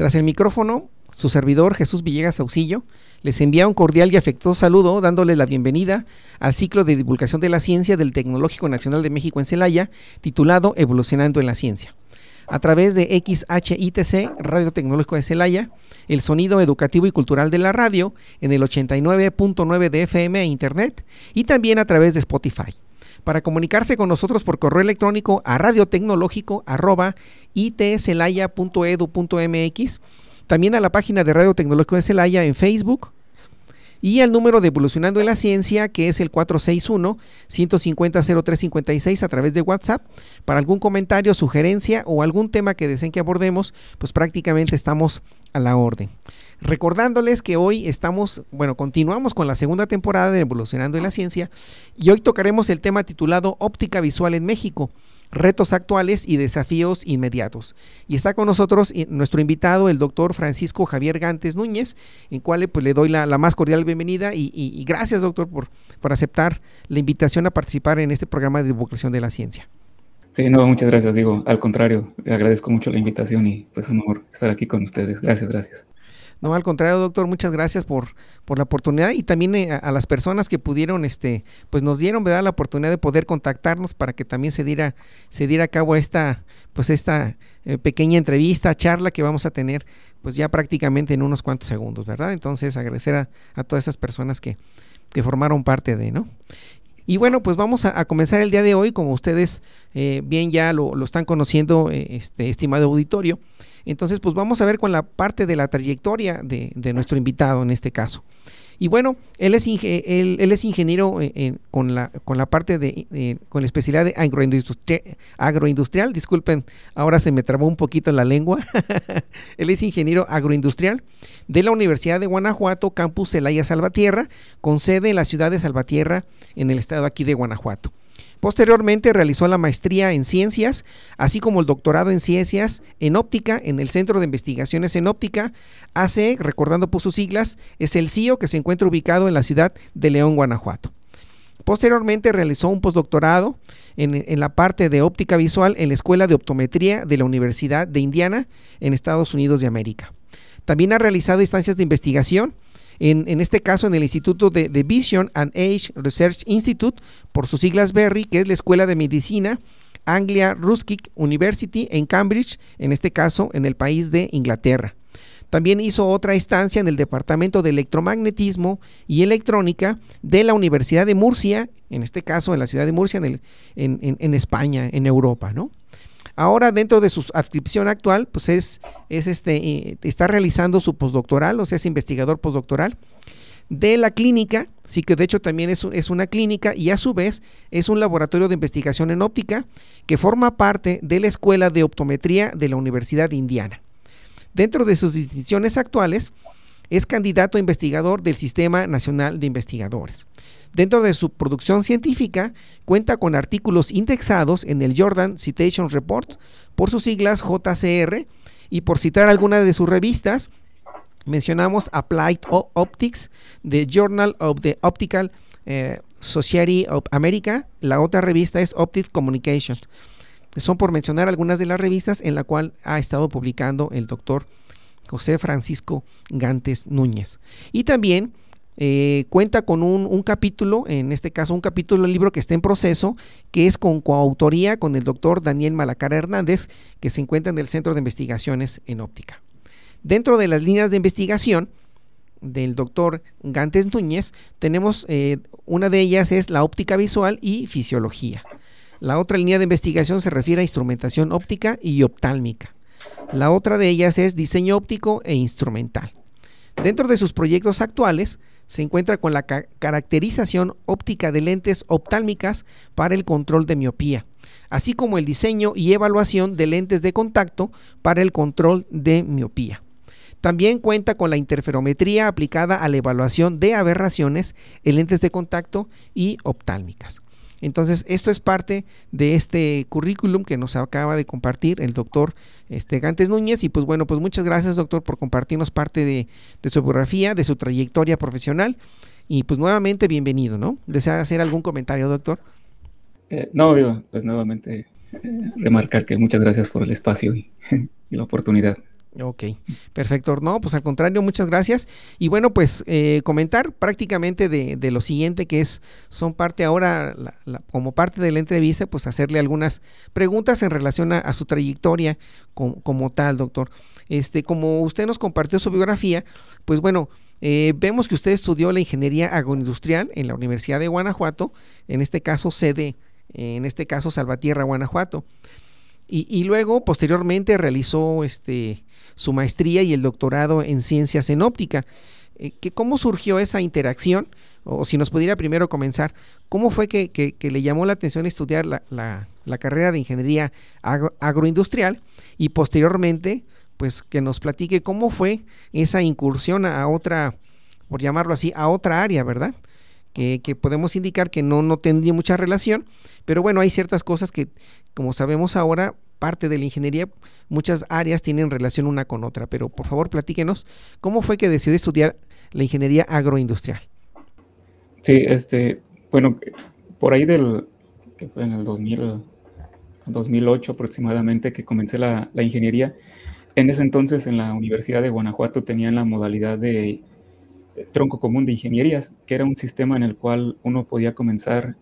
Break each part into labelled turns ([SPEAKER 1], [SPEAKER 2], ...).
[SPEAKER 1] Tras el micrófono, su servidor Jesús Villegas Saucillo les envía un cordial y afectuoso saludo dándoles la bienvenida al ciclo de divulgación de la ciencia del Tecnológico Nacional de México en Celaya, titulado Evolucionando en la Ciencia. A través de XHITC, Radio Tecnológico de Celaya, el sonido educativo y cultural de la radio en el 89.9 de FM e Internet y también a través de Spotify para comunicarse con nosotros por correo electrónico a radiotecnológico.itcelaya.edu.mx, también a la página de Radio Tecnológico de Celaya en Facebook y al número de Evolucionando en la Ciencia, que es el 461-150-0356 a través de WhatsApp. Para algún comentario, sugerencia o algún tema que deseen que abordemos, pues prácticamente estamos a la orden. Recordándoles que hoy estamos, bueno, continuamos con la segunda temporada de Evolucionando en la Ciencia y hoy tocaremos el tema titulado Óptica Visual en México, retos actuales y desafíos inmediatos. Y está con nosotros eh, nuestro invitado, el doctor Francisco Javier Gantes Núñez, en cual pues, le doy la, más cordial bienvenida y, gracias, doctor, por, por aceptar la invitación a participar en este programa de divulgación de la ciencia.
[SPEAKER 2] Sí, no, muchas gracias, digo, al contrario, le agradezco mucho la invitación y pues un honor estar aquí con ustedes. Gracias, gracias.
[SPEAKER 1] No, al contrario, doctor, muchas gracias por, por la oportunidad y también eh, a, las personas que pudieron, este, pues nos dieron, ¿verdad?, la oportunidad de poder contactarnos para que también se diera, se diera a cabo esta, pues esta eh, pequeña entrevista, charla que vamos a tener, pues ya prácticamente en unos cuantos segundos, ¿verdad? Entonces, agradecer a, a todas esas personas que, que formaron parte de, ¿no? Y bueno, pues vamos a, comenzar el día de hoy, como ustedes eh, bien ya lo, lo están conociendo, este, estimado auditorio. Entonces, pues vamos a ver con la parte de la trayectoria de, nuestro invitado en este caso. Y bueno, él es, él, es ingeniero eh, con, la, con la parte de, con la especialidad de agroindustrial, disculpen, ahora se me trabó un poquito la lengua. él es ingeniero agroindustrial de la Universidad de Guanajuato, campus Celaya Salvatierra, con sede en la ciudad de Salvatierra, en el estado aquí de Guanajuato. Posteriormente realizó la maestría en ciencias, así como el doctorado en ciencias en óptica en el Centro de Investigaciones en Óptica, AC, recordando por sus siglas, es el CIO que se encuentra ubicado en la ciudad de León, Guanajuato. Posteriormente realizó un postdoctorado en, en, la parte de óptica visual en la Escuela de Optometría de la Universidad de Indiana en Estados Unidos de América. También ha realizado instancias de investigación en, este caso en el Instituto de, Vision and Age Research Institute, por sus siglas Berry, que es la Escuela de Medicina Anglia Ruskin University en Cambridge, en este caso en el país de Inglaterra. También hizo otra estancia en el Departamento de Electromagnetismo y Electrónica de la Universidad de Murcia, en este caso en la ciudad de Murcia, en España, en Europa, ¿no? Ahora dentro de su adscripción actual, pues es, es este, está realizando su postdoctoral, o sea, es investigador postdoctoral de la clínica, sí que de hecho también es, es, una clínica y a su vez es un laboratorio de investigación en óptica que forma parte de la Escuela de Optometría de la Universidad de Indiana. Dentro de sus distinciones actuales, es candidato a investigador del Sistema Nacional de Investigadores. Dentro de su producción científica, cuenta con artículos indexados en el Jordan Citation Report, por sus siglas JCR, y por citar alguna de sus revistas, mencionamos Applied Optics, The Journal of the Optical eh, Society of America, la otra revista es Optic Communications. Son por mencionar algunas de las revistas en la cual ha estado publicando el doctor José Francisco Gantes Núñez. Y también eh, cuenta con un, capítulo, en este caso un capítulo del libro que está en proceso, que es con coautoría con el doctor Daniel Malacara Hernández, que se encuentra en el Centro de Investigaciones en Óptica. Dentro de las líneas de investigación del doctor Gantes Núñez, tenemos eh, una de ellas es la óptica visual y fisiología. La otra línea de investigación se refiere a instrumentación óptica y optálmica. La otra de ellas es diseño óptico e instrumental. Dentro de sus proyectos actuales se encuentra con la caracterización óptica de lentes oftálmicas para el control de miopía, así como el diseño y evaluación de lentes de contacto para el control de miopía. También cuenta con la interferometría aplicada a la evaluación de aberraciones en lentes de contacto y oftálmicas. Entonces, esto es parte de este currículum que nos acaba de compartir el doctor este, Gantes Núñez. Y pues bueno, pues muchas gracias, doctor, por compartirnos parte de, su biografía, de su trayectoria profesional. Y pues nuevamente, bienvenido, ¿no? ¿Desea hacer algún comentario, doctor?
[SPEAKER 2] Eh, no, digo, pues nuevamente eh, remarcar que muchas gracias por el espacio y la oportunidad.
[SPEAKER 1] Ok, perfecto. No, pues al contrario, muchas gracias. Y bueno, pues eh, comentar prácticamente de, lo siguiente que es, son parte ahora, como parte de la entrevista, pues hacerle algunas preguntas en relación a, su trayectoria como, tal, doctor. Este, como usted nos compartió su biografía, pues bueno, eh, vemos que usted estudió la ingeniería agroindustrial en la Universidad de Guanajuato, en este caso sede, en este caso Salvatierra, Guanajuato. Y, luego, posteriormente, realizó este, su maestría y el doctorado en ciencias en óptica. Eh, ¿Cómo surgió esa interacción? O si nos pudiera primero comenzar, ¿cómo fue que, le llamó la atención estudiar la, carrera de ingeniería agroindustrial y posteriormente, pues que nos platique cómo fue esa incursión a otra, por llamarlo así, a otra área, ¿verdad? Que, podemos indicar que no, no tendría mucha relación, pero bueno, hay ciertas cosas que, como sabemos ahora, parte de la ingeniería, muchas áreas tienen relación una con otra, pero por favor platíquenos, ¿cómo fue que decidió estudiar la ingeniería agroindustrial?
[SPEAKER 2] Sí, este, bueno, por ahí del, que fue en el 2000, 2008 aproximadamente que comencé la, la ingeniería, en ese entonces en la Universidad de Guanajuato tenían la modalidad de tronco común de ingenierías, que era un sistema en el cual uno podía comenzar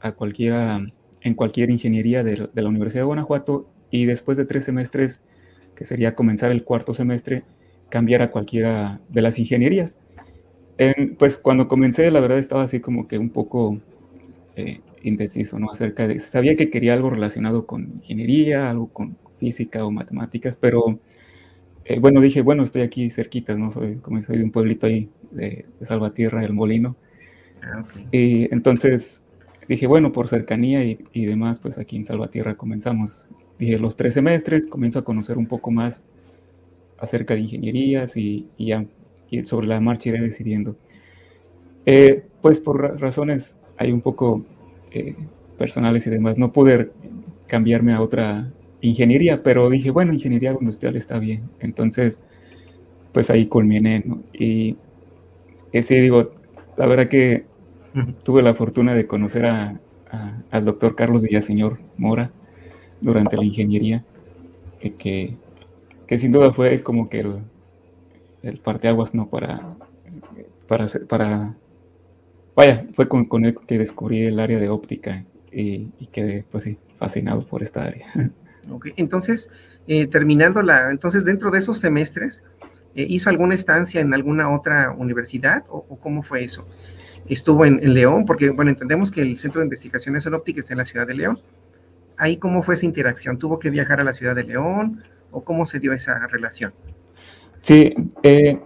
[SPEAKER 2] a cualquiera, en cualquier ingeniería de, de la Universidad de Guanajuato y después de tres semestres, que sería comenzar el cuarto semestre, cambiar a cualquiera de las ingenierías. pues cuando comencé, la verdad estaba así como que un poco eh, indeciso, ¿no? Acerca de, sabía que quería algo relacionado con ingeniería, algo con física o matemáticas, pero eh, bueno, dije, bueno, estoy aquí cerquita, ¿no? Soy, como soy de un pueblito ahí de, Salvatierra, El Molino. Ah, y entonces dije, bueno, por cercanía y, y, demás, pues aquí en Salvatierra comenzamos dije, los tres semestres, comienzo a conocer un poco más acerca de ingenierías y, sobre la marcha iré decidiendo. Eh, pues por razones hay un poco eh, personales y demás, no pude cambiarme a otra ingeniería, pero dije, bueno, ingeniería industrial está bien. Entonces, pues ahí culminé, ¿no? Y ese, digo, la verdad que tuve la fortuna de conocer al doctor Carlos Villaseñor Mora, durante la ingeniería, eh, que, que, sin duda fue como que el, el parteaguas, ¿no? Para, para, para, vaya, fue con, con él que descubrí el área de óptica y, y quedé, pues sí, fascinado por esta área.
[SPEAKER 1] Okay. Entonces, eh, terminando la, entonces dentro de esos semestres, eh, ¿hizo alguna estancia en alguna otra universidad o, cómo fue eso? ¿Estuvo en, León? Porque, bueno, entendemos que el Centro de Investigaciones en Óptica está en la ciudad de León, ahí cómo fue esa interacción? ¿Tuvo que viajar a la ciudad de León o cómo se dio esa relación?
[SPEAKER 2] Sí, eh,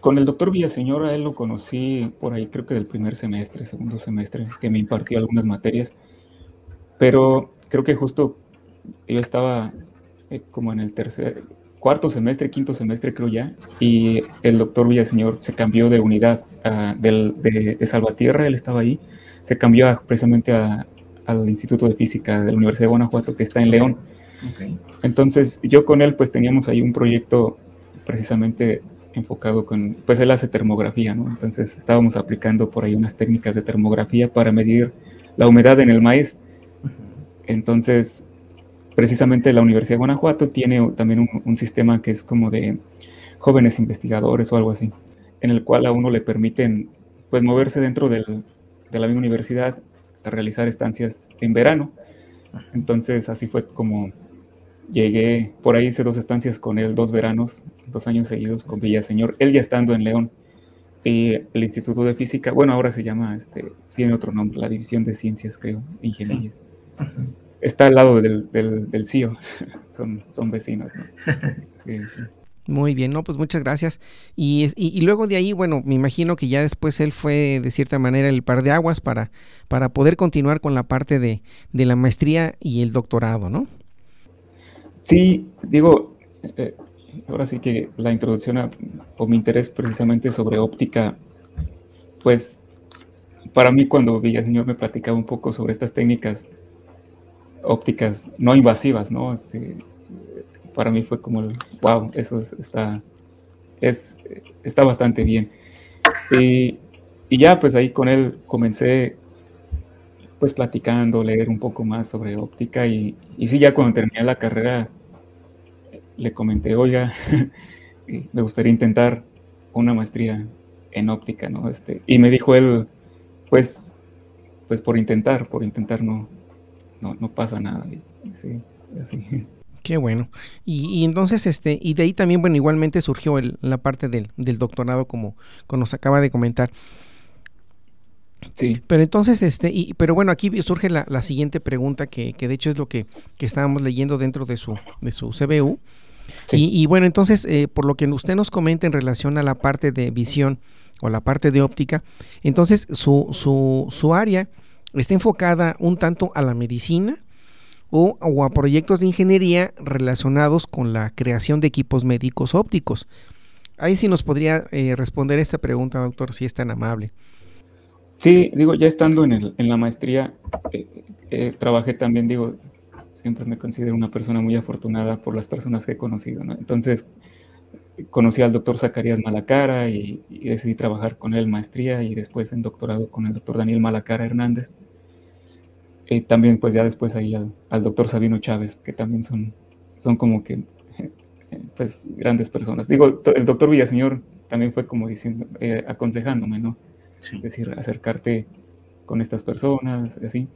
[SPEAKER 2] con el doctor Villaseñor a él lo conocí por ahí creo que del primer semestre, segundo semestre, que me impartió algunas materias, pero creo que justo yo estaba eh, como en el tercer, cuarto semestre, quinto semestre creo ya, y el doctor Villaseñor se cambió de unidad ah, de, de, Salvatierra, él estaba ahí, se cambió precisamente a, al Instituto de Física de la Universidad de Guanajuato que está en León. Entonces yo con él pues teníamos ahí un proyecto precisamente enfocado con, pues él hace termografía, ¿no? Entonces estábamos aplicando por ahí unas técnicas de termografía para medir la humedad en el maíz. Entonces, precisamente la Universidad de Guanajuato tiene también un, sistema que es como de jóvenes investigadores o algo así, en el cual a uno le permiten pues moverse dentro del, de la misma universidad a realizar estancias en verano. Entonces así fue como llegué, por ahí hice dos estancias con él, dos veranos, dos años seguidos con Villaseñor, él ya estando en León. Y el Instituto de Física, bueno, ahora se llama, este, tiene otro nombre, la División de Ciencias, creo, Ingeniería. Está al lado del, del, CIO, son, son vecinos. ¿no?
[SPEAKER 1] Sí, sí. Muy bien, no, pues muchas gracias. Y, y, luego de ahí, bueno, me imagino que ya después él fue de cierta manera el par de aguas para, para poder continuar con la parte de, de la maestría y el doctorado, ¿no?
[SPEAKER 2] Sí, digo, eh, ahora sí que la introducción a, o mi interés precisamente sobre óptica, pues para mí cuando Villaseñor me platicaba un poco sobre estas técnicas ópticas no invasivas, ¿no? Este, para mí fue como, el, wow, eso está, es, está bastante bien. Y, y, ya pues ahí con él comencé pues platicando, leer un poco más sobre óptica y, y sí, ya cuando terminé la carrera le comenté, oiga, me gustaría intentar una maestría en óptica, ¿no? Este, y me dijo él, pues, pues por intentar, por intentar no, no, no pasa nada. Sí, así.
[SPEAKER 1] Qué bueno. Y, entonces, este, y de ahí también, bueno, igualmente surgió la parte del, doctorado, como, como, nos acaba de comentar.
[SPEAKER 2] Sí.
[SPEAKER 1] Pero entonces, este, y, pero bueno, aquí surge la, siguiente pregunta, que, que, de hecho es lo que, que, estábamos leyendo dentro de su, de su CBU. Y, bueno, entonces, eh, por lo que usted nos comenta en relación a la parte de visión o la parte de óptica, entonces su, su, su área está enfocada un tanto a la medicina, o, a proyectos de ingeniería relacionados con la creación de equipos médicos ópticos. Ahí sí nos podría eh, responder esta pregunta, doctor, si es tan amable.
[SPEAKER 2] Sí, digo, ya estando en, el, en la maestría, eh, eh, trabajé también, digo, siempre me considero una persona muy afortunada por las personas que he conocido, ¿no? Entonces, conocí al doctor Zacarías Malacara y, y, decidí trabajar con él en maestría y después en doctorado con el doctor Daniel Malacara Hernández. Eh, también pues ya después ahí al, doctor Sabino Chávez, que también son, son como que pues grandes personas. Digo, el doctor Villaseñor también fue como diciendo, eh, aconsejándome, ¿no? Es decir, acercarte con estas personas, así.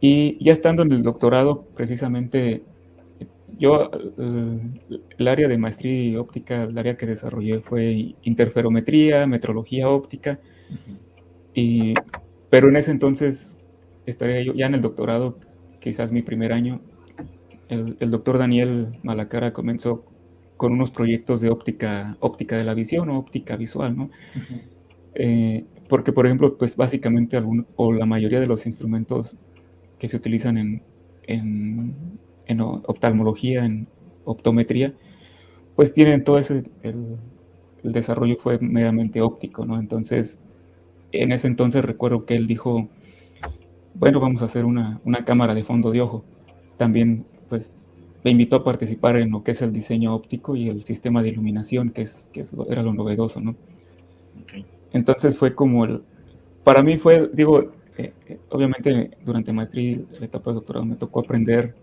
[SPEAKER 2] Y ya estando en el doctorado, precisamente, yo, el, área de maestría y óptica, el área que desarrollé fue interferometría, metrología óptica, y, pero en ese entonces estaría yo ya en el doctorado, quizás mi primer año. El, doctor Daniel Malacara comenzó con unos proyectos de óptica, óptica de la visión o óptica visual, ¿no? Eh, porque, por ejemplo, pues básicamente algún, o la mayoría de los instrumentos que se utilizan en, en, en oftalmología, en optometría, pues tienen todo ese, el, el, desarrollo fue meramente óptico, ¿no? Entonces, en ese entonces recuerdo que él dijo, bueno, vamos a hacer una, cámara de fondo de ojo. También, pues, me invitó a participar en lo que es el diseño óptico y el sistema de iluminación, que, es, que era lo novedoso, ¿no? Entonces fue como el, para mí fue, digo, eh, eh, obviamente durante maestría y la etapa de doctorado me tocó aprender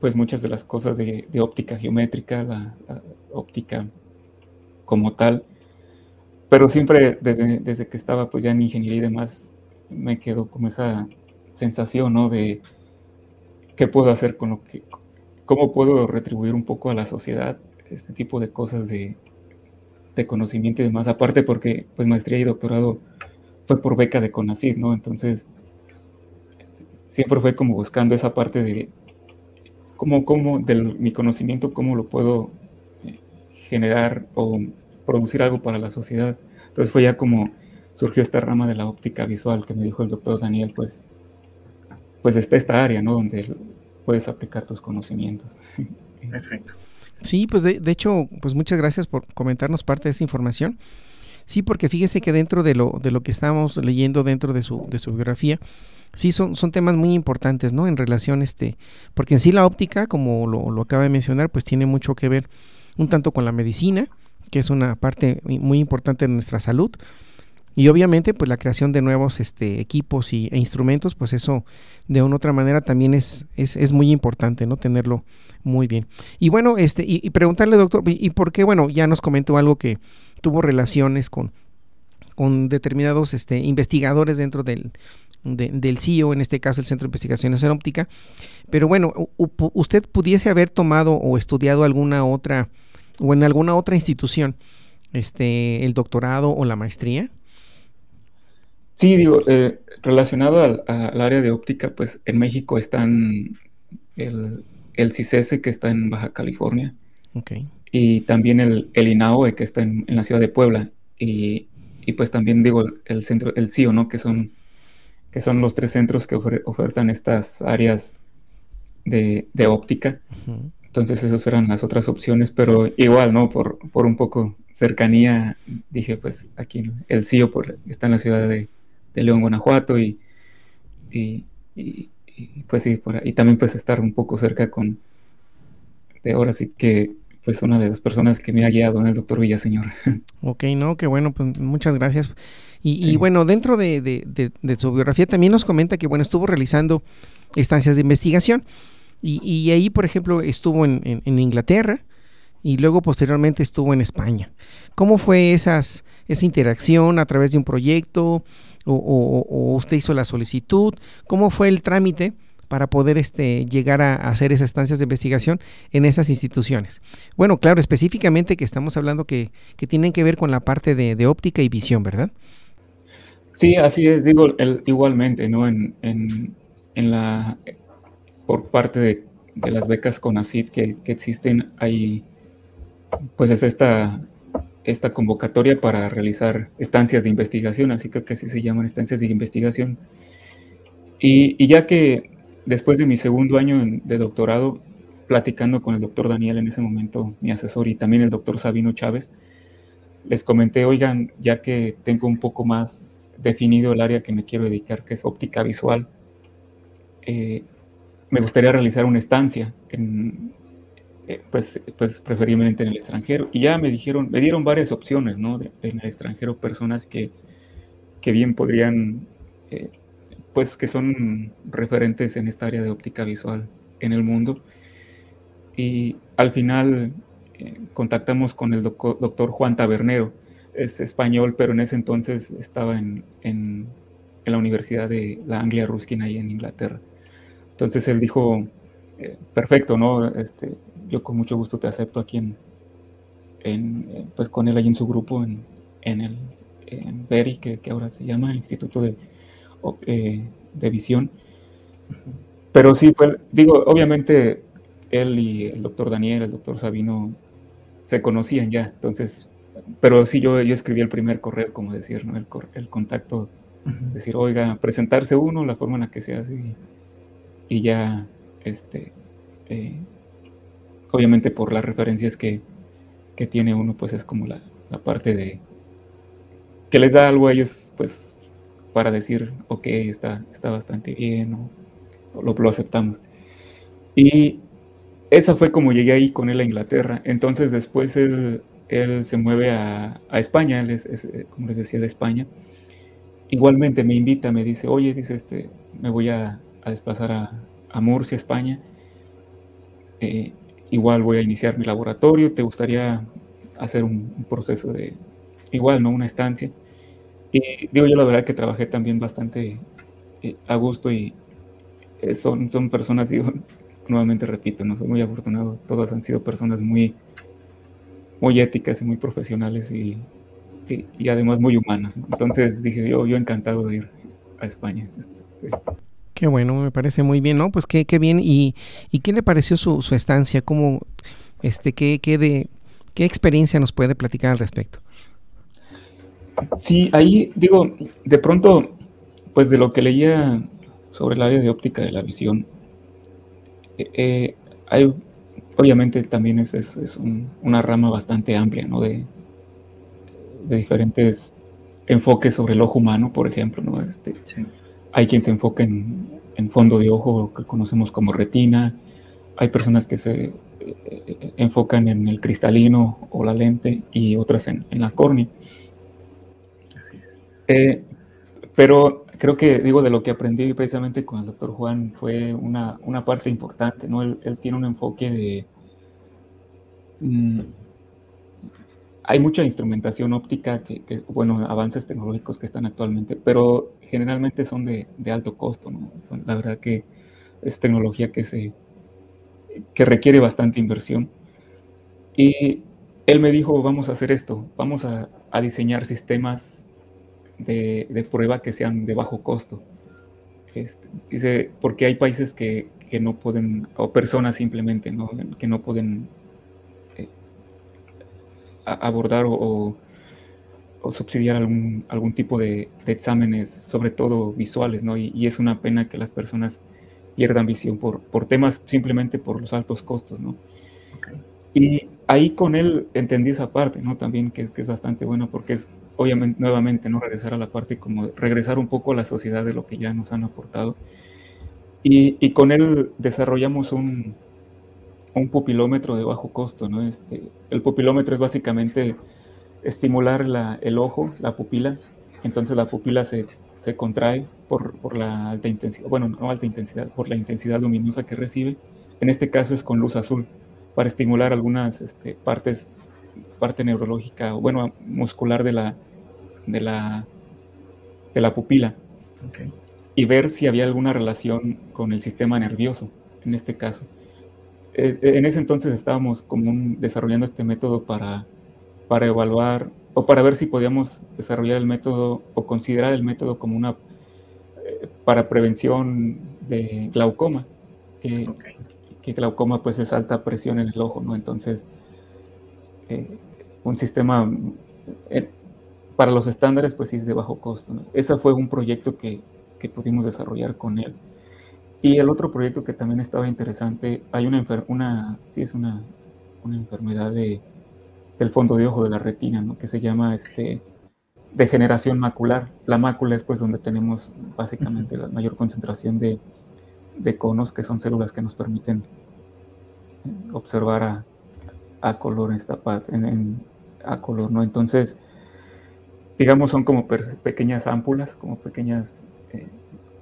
[SPEAKER 2] pues muchas de las cosas de, óptica geométrica, la, óptica como tal, pero siempre desde, desde que estaba pues ya en ingeniería y demás, me quedó como esa sensación, ¿no? De qué puedo hacer con lo que, cómo puedo retribuir un poco a la sociedad este tipo de cosas de, de conocimiento y demás. Aparte porque, pues, maestría y doctorado fue por beca de CONACYT, ¿no? Entonces, siempre fue como buscando esa parte de cómo, cómo, de mi conocimiento, cómo lo puedo eh, generar o producir algo para la sociedad. Entonces fue ya como surgió esta rama de la óptica visual que me dijo el doctor Daniel, pues, pues está esta área, ¿no? Donde puedes aplicar tus conocimientos.
[SPEAKER 1] Perfecto. Sí, pues de, hecho, pues muchas gracias por comentarnos parte de esa información. Sí, porque fíjese que dentro de lo, de lo que estamos leyendo dentro de su, de su biografía, sí son, son temas muy importantes, ¿no? En relación, este, porque en sí la óptica, como lo, lo acaba de mencionar, pues tiene mucho que ver un tanto con la medicina, que es una parte muy importante de nuestra salud, y obviamente, pues la creación de nuevos este, equipos y, e instrumentos, pues eso de una u otra manera también es, es, muy importante, ¿no? Tenerlo muy bien. Y bueno, este, y, preguntarle, doctor, ¿y, por qué? Bueno, ya nos comentó algo que tuvo relaciones con, con determinados este, investigadores dentro del, del CIO, en este caso el Centro de Investigaciones en Óptica. Pero bueno, ¿usted pudiese haber tomado o estudiado alguna otra, o en alguna otra institución, este, el doctorado o la maestría?
[SPEAKER 2] Sí, digo, eh, relacionado al, área de óptica, pues en México están el, el CICESE que está en Baja California, Y también el, el INAOE, que está en, la ciudad de Puebla. Y, pues también digo el centro, el CIO, ¿no? Que son, que son los tres centros que ofertan estas áreas de, óptica. Entonces esas eran las otras opciones, pero igual, ¿no? Por, por un poco cercanía, dije, pues aquí el CIO por, está en la ciudad de, León, Guanajuato, y, y, pues sí, por y también pues estar un poco cerca con, de ahora sí que pues una de las personas que me ha guiado, el doctor Villaseñor.
[SPEAKER 1] Ok, no, qué bueno, pues muchas gracias. Y, bueno, dentro de, de, su biografía también nos comenta que, bueno, estuvo realizando estancias de investigación. Y, ahí, por ejemplo, estuvo en, Inglaterra y luego posteriormente estuvo en España. ¿Cómo fue esas, esa interacción a través de un proyecto o, usted hizo la solicitud? ¿Cómo fue el trámite para poder este, llegar a, hacer esas estancias de investigación en esas instituciones? Bueno, claro, específicamente que estamos hablando que, tienen que ver con la parte de, óptica y visión, ¿verdad?
[SPEAKER 2] Sí, así es, digo, igualmente, ¿no? En, en, la por parte de, las becas CONACYT que, que existen, hay pues es esta, esta convocatoria para realizar estancias de investigación, así que así se llaman estancias de investigación. Y, ya que después de mi segundo año de doctorado, platicando con el doctor Daniel en ese momento, mi asesor, y también el doctor Sabino Chávez, les comenté, oigan, ya que tengo un poco más definido el área que me quiero dedicar, que es óptica visual, eh, me gustaría realizar una estancia, en, eh, pues, pues preferiblemente en el extranjero. Y ya me dijeron, me dieron varias opciones, ¿no? en el extranjero, personas que, que bien podrían, eh, pues que son referentes en esta área de óptica visual en el mundo. Y al final eh, contactamos con el doctor Juan Tabernero, es español, pero en ese entonces estaba en, en, en la Universidad de la Anglia Ruskin ahí en Inglaterra. Entonces él dijo, eh, perfecto, ¿no? Este, yo con mucho gusto te acepto aquí en, eh, pues con él ahí en su grupo, en, en el en que, ahora se llama Instituto de, eh, de Visión. Pero sí, pues, digo, obviamente él y el doctor Daniel, el doctor Sabino, se conocían ya, entonces, pero sí, yo, yo escribí el primer correo, como decir, ¿no? El, el contacto, decir, oiga, presentarse uno, la forma en la que se hace y ya, este, eh, obviamente por las referencias que, tiene uno, pues es como la, parte de que les da algo a ellos, pues para decir, ok, está, está bastante bien, o, lo, aceptamos. Y esa fue como llegué ahí con él a Inglaterra. Entonces después él, él se mueve a, España, él es, eh, como les decía, de España. Igualmente me invita, me dice, oye, dice, este, me voy a, a desplazar a, Murcia, España. Eh, igual voy a iniciar mi laboratorio, ¿te gustaría hacer un, proceso de, igual, ¿no? Una estancia. Y digo yo la verdad que trabajé también bastante eh, a gusto y eh, son, son personas, digo, nuevamente repito, no soy muy afortunado, todas han sido personas muy, muy éticas y muy profesionales y, y, además muy humanas. Entonces dije yo, yo encantado de ir a España.
[SPEAKER 1] Qué bueno, me parece muy bien, ¿no? Pues qué, qué bien. ¿Y, y qué le pareció su, su estancia? ¿Cómo, este, qué, qué, de, qué experiencia nos puede platicar al respecto?
[SPEAKER 2] Sí, ahí digo, de pronto, pues de lo que leía sobre el área de óptica de la visión, eh, eh, hay, obviamente también es, es, una rama bastante amplia, ¿no? De, de, diferentes enfoques sobre el ojo humano, por ejemplo, ¿no? Este, hay quien se enfoca en, fondo de ojo, que conocemos como retina. Hay personas que se eh, enfocan en el cristalino o la lente y otras en, la córnea. Eh, pero creo que, digo, de lo que aprendí precisamente con el doctor Juan fue una, parte importante, ¿no? Él, tiene un enfoque de... Mm, hay mucha instrumentación óptica, que, bueno, avances tecnológicos que están actualmente, pero generalmente son de, alto costo, ¿no? Son, la verdad que es tecnología que, se, que requiere bastante inversión. Y él me dijo, vamos a hacer esto, vamos a, diseñar sistemas de, prueba que sean de bajo costo. Este, dice, porque hay países que, no pueden, o personas simplemente, ¿no? que no pueden eh, abordar o, subsidiar algún, algún tipo de, exámenes, sobre todo visuales, ¿no? Y, es una pena que las personas pierdan visión por, por temas simplemente por los altos costos, ¿no? Y ahí con él entendí esa parte, ¿no? También que es, que es bastante buena porque es, obviamente, nuevamente, ¿no? Regresar a la parte como regresar un poco a la sociedad de lo que ya nos han aportado. Y, y con él desarrollamos un, un pupilómetro de bajo costo, ¿no? Este, el pupilómetro es básicamente estimular la, el ojo, la pupila, entonces la pupila se, se contrae por, por, la alta intensidad, bueno, no alta intensidad, por la intensidad luminosa que recibe. En este caso es con luz azul, para estimular algunas este, partes, parte neurológica, o bueno, muscular de la, de la, de la pupila. Y ver si había alguna relación con el sistema nervioso, en este caso. Eh, en ese entonces estábamos como desarrollando este método para, para evaluar o para ver si podíamos desarrollar el método o considerar el método como una eh, para prevención de glaucoma, que, que, glaucoma pues es alta presión en el ojo, ¿no? Entonces, eh, un sistema para los estándares pues sí es de bajo costo. Ese fue un proyecto que, que pudimos desarrollar con él. Y el otro proyecto que también estaba interesante, hay una, una sí es una, una enfermedad de, del fondo de ojo de la retina, ¿no? que se llama este, degeneración macular. La mácula es pues donde tenemos básicamente la mayor concentración de, de conos, que son células que nos permiten observar a, a color esta parte, en, a color, ¿no? Entonces, digamos, son como pequeñas ámpulas, como pequeñas, eh,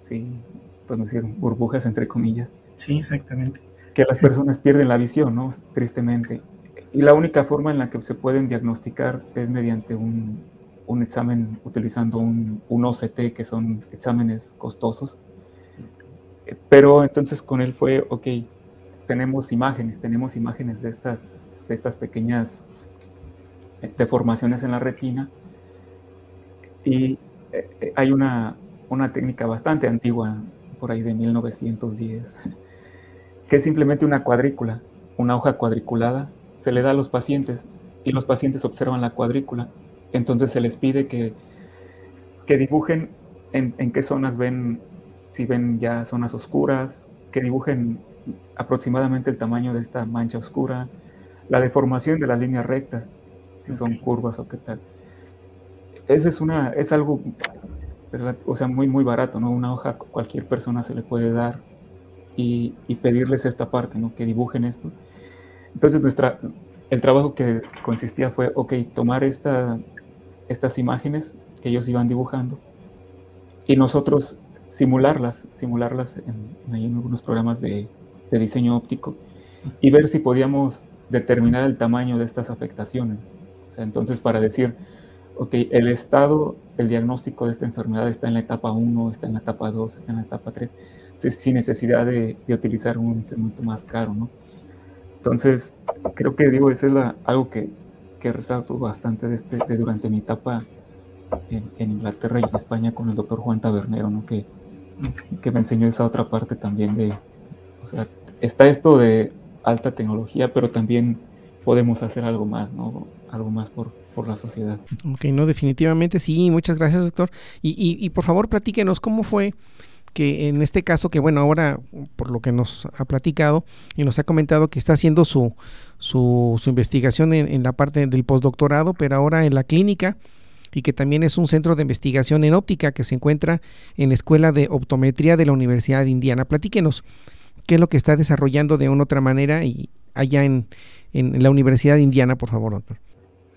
[SPEAKER 2] sí, podemos decir, burbujas entre comillas.
[SPEAKER 3] Sí, exactamente.
[SPEAKER 2] Que las personas pierden la visión, ¿no? Tristemente. Y la única forma en la que se pueden diagnosticar es mediante un, un examen utilizando un, un, OCT, que son exámenes costosos. Pero entonces con él fue, ok, tenemos imágenes, tenemos imágenes de estas, de estas pequeñas deformaciones en la retina. Y eh, hay una, una técnica bastante antigua por ahí de 1910, que es simplemente una cuadrícula, una hoja cuadriculada, se le da a los pacientes y los pacientes observan la cuadrícula. Entonces se les pide que, que dibujen en, en qué zonas ven, si ven ya zonas oscuras, que dibujen aproximadamente el tamaño de esta mancha oscura, la deformación de las líneas rectas, si son curvas o qué tal. Ese es, una, es algo o sea, muy, muy barato, ¿no? Una hoja cualquier persona se le puede dar y, pedirles esta parte, ¿no? Que dibujen esto. Entonces, nuestra, el trabajo que consistía fue, ok, tomar esta, estas imágenes que ellos iban dibujando y nosotros simularlas, simularlas en, algunos programas de, diseño óptico y ver si podíamos determinar el tamaño de estas afectaciones. O sea, entonces para decir, ok, el estado, el diagnóstico de esta enfermedad está en la etapa 1, está en la etapa 2, está en la etapa 3, sin necesidad de, utilizar un instrumento más caro, ¿no? Entonces, creo que digo, eso es algo que, que resalto bastante este, durante mi etapa en, Inglaterra y en España con el doctor Juan Tabernero, ¿no? Que, que me enseñó esa otra parte también de, o sea, está esto de alta tecnología, pero también podemos hacer algo más, ¿no? Algo más por, por la sociedad.
[SPEAKER 1] Ok, no, definitivamente sí, muchas gracias doctor. Y, y, y por favor platíquenos cómo fue que en este caso, que bueno, ahora por lo que nos ha platicado y nos ha comentado que está haciendo su, su, su investigación en, en, la parte del postdoctorado, pero ahora en la clínica y que también es un centro de investigación en óptica que se encuentra en la Escuela de Optometría de la Universidad de Indiana. Platíquenos qué es lo que está desarrollando de una otra manera y allá en, en la Universidad de Indiana, por favor, doctor.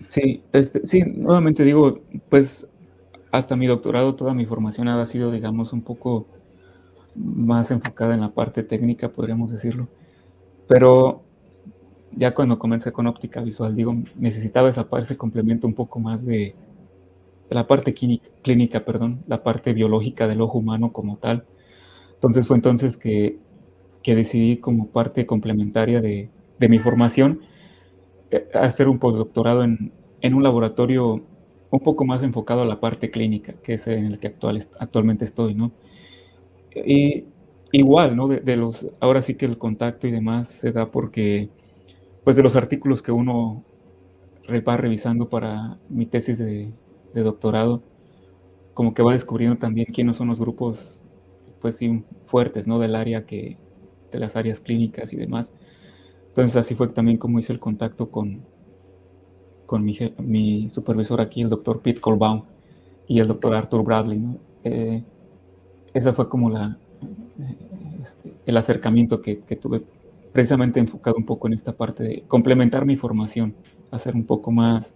[SPEAKER 2] Sí, este, sí, nuevamente digo, pues hasta mi doctorado toda mi formación ha sido, digamos, un poco más enfocada en la parte técnica, podríamos decirlo. Pero ya cuando comencé con óptica visual, digo, necesitaba esa parte, ese complemento un poco más de, la parte clínica, clínica, perdón, la parte biológica del ojo humano como tal. Entonces fue entonces que, que decidí como parte complementaria de, de mi formación eh, hacer un postdoctorado en, en un laboratorio un poco más enfocado a la parte clínica, que es en el que actual, actualmente estoy, ¿no? Y igual, ¿no? De, los, ahora sí que el contacto y demás se da porque, pues de los artículos que uno va revisando para mi tesis de, doctorado, como que va descubriendo también quiénes son los grupos, pues sí, fuertes, ¿no? Del área que, de las áreas clínicas y demás. Entonces así fue también como hice el contacto con, con mi, mi supervisor aquí, el doctor Pete Colbaum, y el doctor Arthur Bradley. ¿no? Eh, esa fue como la, este, el acercamiento que, que, tuve, precisamente enfocado un poco en esta parte de complementar mi formación, hacer un poco más,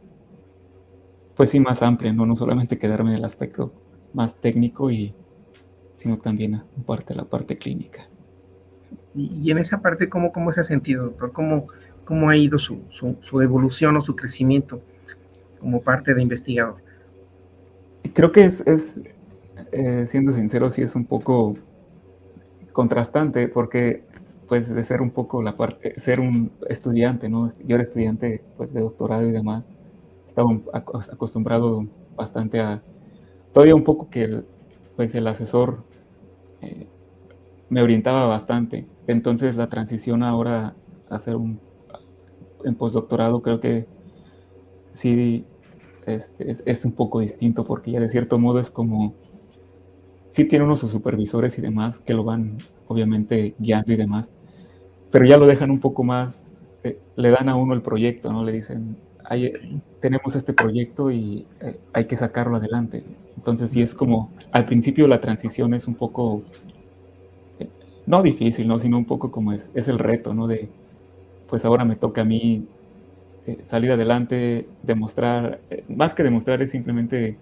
[SPEAKER 2] pues sí, más amplia, no, no solamente quedarme en el aspecto más técnico, y, sino también en parte la parte clínica.
[SPEAKER 1] Y, en esa parte, ¿cómo, cómo se ha sentido, doctor? ¿Cómo, cómo ha ido su, su, su evolución o su crecimiento como parte de investigador?
[SPEAKER 2] Creo que es, es eh, siendo sincero, sí es un poco contrastante porque pues de ser un poco la parte, ser un estudiante, ¿no? Yo era estudiante pues de doctorado y demás, estaba acostumbrado bastante a, todavía un poco que el, pues el asesor eh, me orientaba bastante, entonces la transición ahora a hacer un, en postdoctorado creo que sí este, es, es, un poco distinto porque ya de cierto modo es como, sí tiene unos supervisores y demás que lo van obviamente guiando y demás, pero ya lo dejan un poco más, eh, le dan a uno el proyecto, ¿no? Le dicen, tenemos este proyecto y eh, hay que sacarlo adelante. Entonces sí es como, al principio la transición es un poco, eh, no difícil, ¿no? Sino un poco como es, es el reto, ¿no? De, pues ahora me toca a mí salir adelante, demostrar, más que demostrar es simplemente,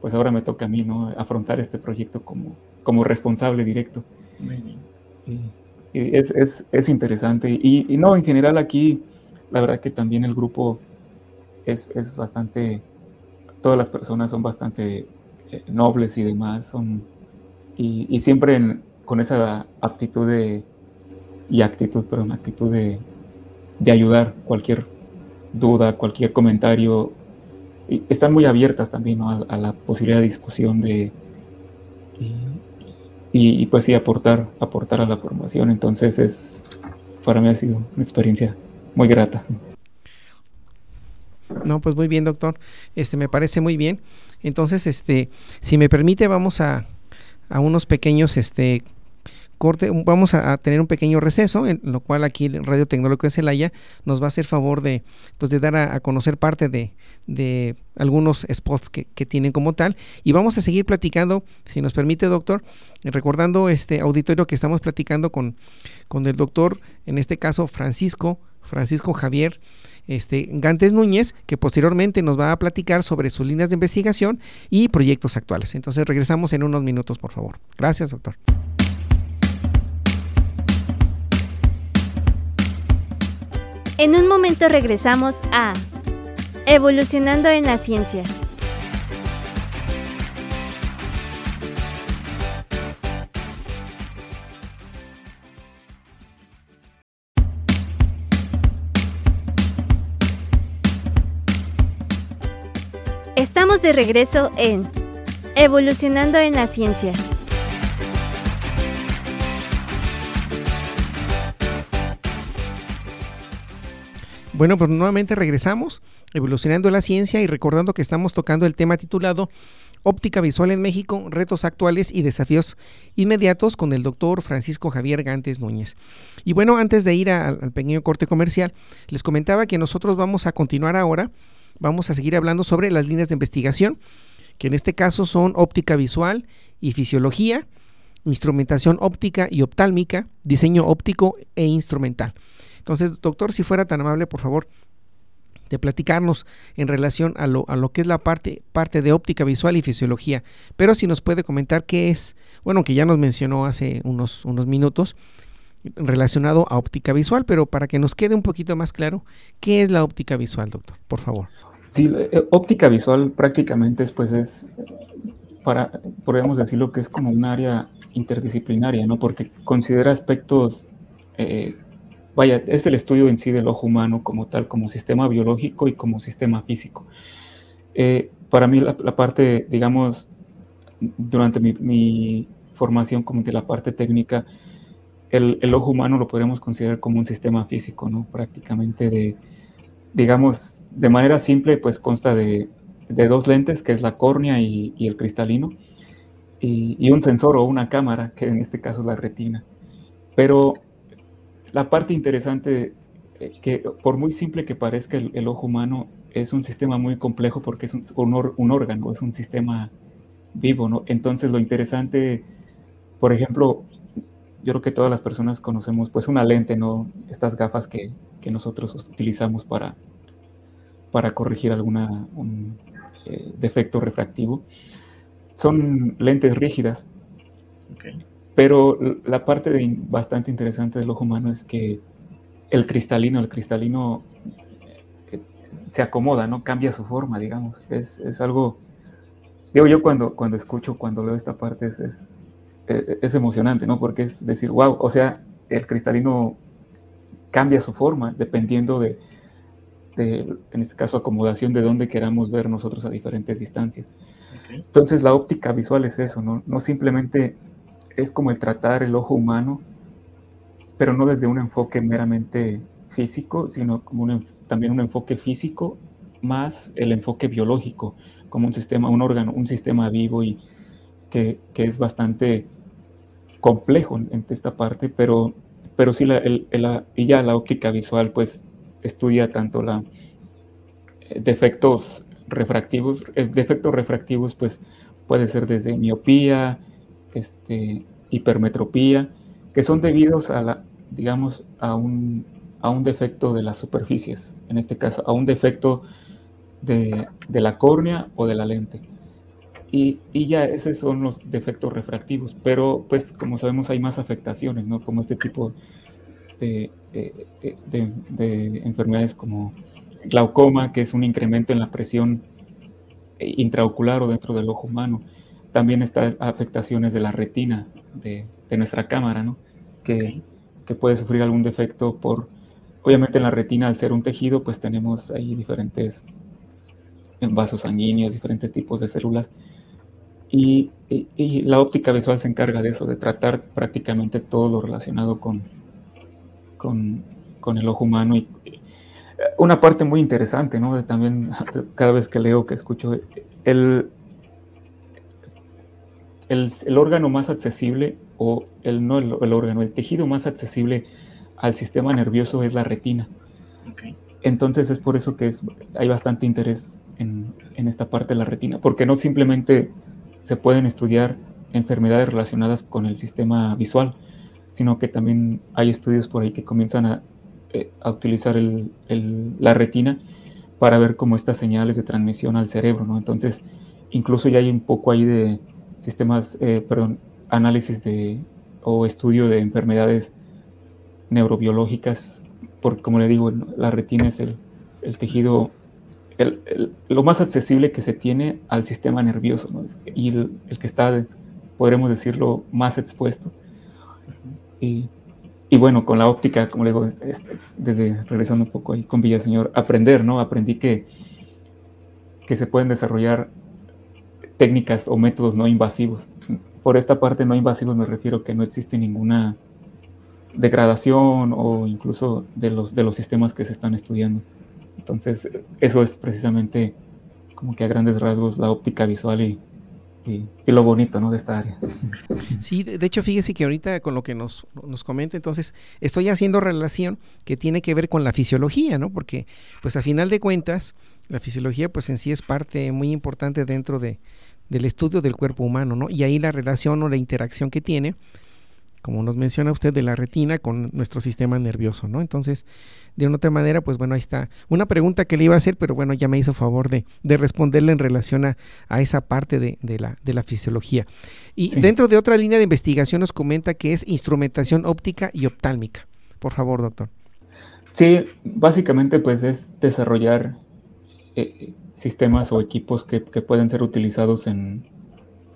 [SPEAKER 2] pues ahora me toca a mí, ¿no? Afrontar este proyecto como, como responsable directo. Y, es, es, interesante. Y, no, en general aquí, la verdad que también el grupo es, es bastante, todas las personas son bastante eh, nobles y demás, son, y, siempre con esa aptitud de, y actitud, perdón, actitud de, de ayudar cualquier duda, cualquier comentario. Y están muy abiertas también a, la posibilidad de discusión de, y, pues sí, aportar, aportar a la formación. Entonces es, para mí ha sido una experiencia muy grata.
[SPEAKER 1] No, pues muy bien, doctor. Este me parece muy bien. Entonces, este, si me permite, vamos a, a unos pequeños este corte, vamos a, tener un pequeño receso, en lo cual aquí el Radio Tecnológico de Celaya nos va a hacer favor de, pues de dar a, conocer parte de, de algunos spots que, que, tienen como tal. Y vamos a seguir platicando, si nos permite, doctor, recordando este auditorio que estamos platicando con, con el doctor, en este caso Francisco, Francisco Javier este, Gantes Núñez, que posteriormente nos va a platicar sobre sus líneas de investigación y proyectos actuales. Entonces regresamos en unos minutos, por favor. Gracias, doctor.
[SPEAKER 4] En un momento regresamos a Evolucionando en la Ciencia. De regreso en Evolucionando en la Ciencia.
[SPEAKER 1] Bueno, pues nuevamente regresamos, evolucionando la ciencia y recordando que estamos tocando el tema titulado Óptica Visual en México, retos actuales y desafíos inmediatos con el doctor Francisco Javier Gantes Núñez. Y bueno, antes de ir al pequeño corte comercial, les comentaba que nosotros vamos a continuar ahora, vamos a seguir hablando sobre las líneas de investigación, que en este caso son óptica visual y fisiología, instrumentación óptica y optálmica, diseño óptico e instrumental. Entonces, doctor, si fuera tan amable, por favor, de platicarnos en relación a lo, a lo que es la parte, parte de óptica visual y fisiología. Pero si nos puede comentar qué es, bueno, que ya nos mencionó hace unos, unos minutos, relacionado a óptica visual, pero para que nos quede un poquito más claro, ¿qué es la óptica visual, doctor? Por favor.
[SPEAKER 2] Sí, eh, óptica visual prácticamente es, pues es, para, podríamos decirlo que es como un área interdisciplinaria, ¿no? Porque considera aspectos eh, vaya, es el estudio en sí del ojo humano como tal, como sistema biológico y como sistema físico. Eh, para mí la, parte, digamos, durante mi, formación como de la parte técnica, el, ojo humano lo podríamos considerar como un sistema físico, ¿no? Prácticamente de, digamos, de manera simple, pues consta de, dos lentes, que es la córnea y, el cristalino, y, un sensor o una cámara, que en este caso es la retina. Pero la parte interesante, eh, que por muy simple que parezca el, ojo humano, es un sistema muy complejo porque es un, un, órgano, es un sistema vivo, ¿no? Entonces lo interesante, por ejemplo, yo creo que todas las personas conocemos pues una lente, ¿no? Estas gafas que, nosotros utilizamos para, para corregir algún eh, defecto refractivo. Son lentes rígidas. Pero la parte bastante interesante del ojo humano es que el cristalino, el cristalino eh, se acomoda, ¿no? Cambia su forma, digamos. Es, es algo digo yo cuando, cuando escucho, cuando leo esta parte, es, es, e, es, emocionante, ¿no? Porque es decir, wow, o sea, el cristalino cambia su forma dependiendo de, de en este caso, acomodación de dónde queramos ver nosotros a diferentes distancias. Entonces, la óptica visual es eso, ¿no? No simplemente es como el tratar el ojo humano, pero no desde un enfoque meramente físico, sino como un, también un enfoque físico más el enfoque biológico como un sistema, un órgano, un sistema vivo y que, es bastante complejo en, esta parte, pero, pero sí la, y ya la óptica visual pues estudia tanto la eh, defectos refractivos, eh, defectos refractivos pues puede ser desde miopía, este, hipermetropía, que son debidos a la, digamos, a un, a un defecto de las superficies, en este caso, a un defecto de, la córnea o de la lente. Y, ya esos son los defectos refractivos, pero pues como sabemos hay más afectaciones, ¿no? Como este tipo de, de, enfermedades como glaucoma, que es un incremento en la presión intraocular o dentro del ojo humano. También está afectaciones de la retina de, nuestra cámara, ¿no? Que, que, puede sufrir algún defecto por, obviamente en la retina al ser un tejido, pues tenemos ahí diferentes en vasos sanguíneos, diferentes tipos de células. Y, la óptica visual se encarga de eso, de tratar prácticamente todo lo relacionado con, con, el ojo humano. Y una parte muy interesante, ¿no? De también cada vez que leo, que escucho, el, el, órgano más accesible, o el, no el, órgano, el tejido más accesible al sistema nervioso es la retina. Entonces es por eso que es, hay bastante interés en, esta parte de la retina, porque no simplemente se pueden estudiar enfermedades relacionadas con el sistema visual, sino que también hay estudios por ahí que comienzan a, eh, utilizar la retina para ver cómo estas señales de transmisión al cerebro, ¿no? Entonces, incluso ya hay un poco ahí de sistemas, eh, perdón, análisis de o estudio de enfermedades neurobiológicas, porque como le digo, la retina es el, el tejido lo más accesible que se tiene al sistema nervioso y el, que está, podremos decirlo, más expuesto. Y, bueno, con la óptica, como le digo, este, desde regresando un poco ahí con Villaseñor, aprender, ¿no? Aprendí que, que se pueden desarrollar técnicas o métodos no invasivos. Por esta parte no invasivos me refiero que no existe ninguna degradación o incluso de los, de los sistemas que se están estudiando. Entonces, eso es precisamente como que a grandes rasgos la óptica visual y, lo bonito ¿no? de esta área.
[SPEAKER 1] Sí, de, hecho, fíjese que ahorita con lo que nos, nos comenta, entonces estoy haciendo relación que tiene que ver con la fisiología, ¿no? Porque, pues a final de cuentas, la fisiología, pues en sí es parte muy importante dentro de, del estudio del cuerpo humano, ¿no? Y ahí la relación o la interacción que tiene como nos menciona usted, de la retina con nuestro sistema nervioso, ¿no? Entonces, de una otra manera, pues bueno, ahí está. Una pregunta que le iba a hacer, pero bueno, ya me hizo favor de, de responderle en relación a, esa parte de, la, de la fisiología. Y dentro de otra línea de investigación nos comenta que es instrumentación óptica y optálmica. Por favor, doctor.
[SPEAKER 2] Sí, básicamente pues es desarrollar eh, sistemas o equipos que, que, pueden ser utilizados en,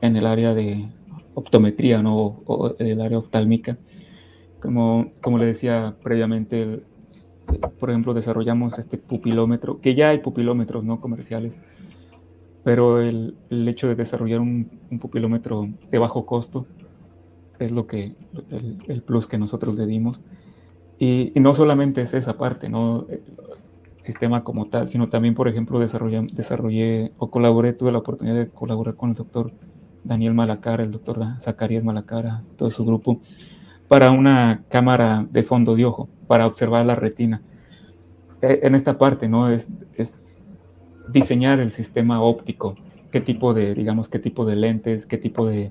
[SPEAKER 2] en el área de optometría ¿no? o, el área oftálmica. Como, como le decía previamente, por ejemplo, desarrollamos este pupilómetro, que ya hay pupilómetros no comerciales, pero el, el hecho de desarrollar un, un, pupilómetro de bajo costo es lo que el, el plus que nosotros le dimos. Y, y, no solamente es esa parte, ¿no? sistema como tal, sino también, por ejemplo, desarrollé, desarrollé o colaboré, tuve la oportunidad de colaborar con el doctor Daniel Malacara, el doctor Zacarías Malacara, todo su grupo, para una cámara de fondo de ojo, para observar la retina. E, en esta parte, ¿no? Es, diseñar el sistema óptico, qué tipo de, digamos, qué tipo de lentes, qué tipo de,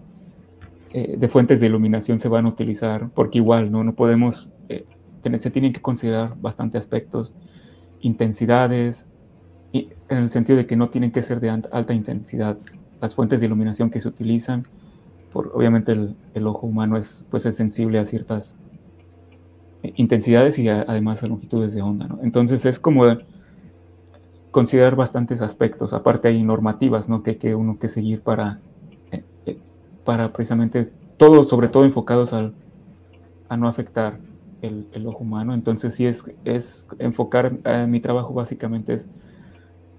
[SPEAKER 2] eh, fuentes de iluminación se van a utilizar, porque igual, ¿no? No podemos, eh, se tienen que considerar bastante aspectos intensidades, y en el sentido de que no tienen que ser de alta intensidad. Las fuentes de iluminación que se utilizan, por, obviamente el, ojo humano es, pues es sensible a ciertas intensidades y además a longitudes de onda. Entonces es como considerar bastantes aspectos. Aparte hay normativas ¿no? que que uno que seguir para, eh, eh, para precisamente todo, sobre todo enfocados al, a no afectar el, ojo humano. Entonces sí es, es enfocar eh, mi trabajo básicamente es,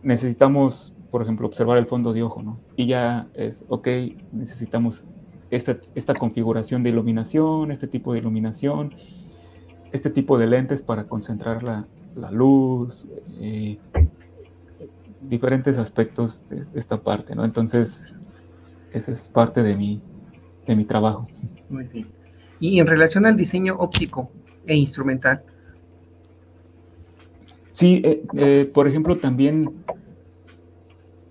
[SPEAKER 2] necesitamos, por ejemplo, observar el fondo de ojo, ¿no? Y ya es, ok, necesitamos esta, esta configuración de iluminación, este tipo de iluminación, este tipo de lentes para concentrar la, la luz, eh, diferentes aspectos de, esta parte, ¿no? Entonces, esa es parte de mi, de mi trabajo.
[SPEAKER 1] Muy bien. Y en relación al diseño óptico, e instrumental.
[SPEAKER 2] Sí, eh, eh, por ejemplo, también,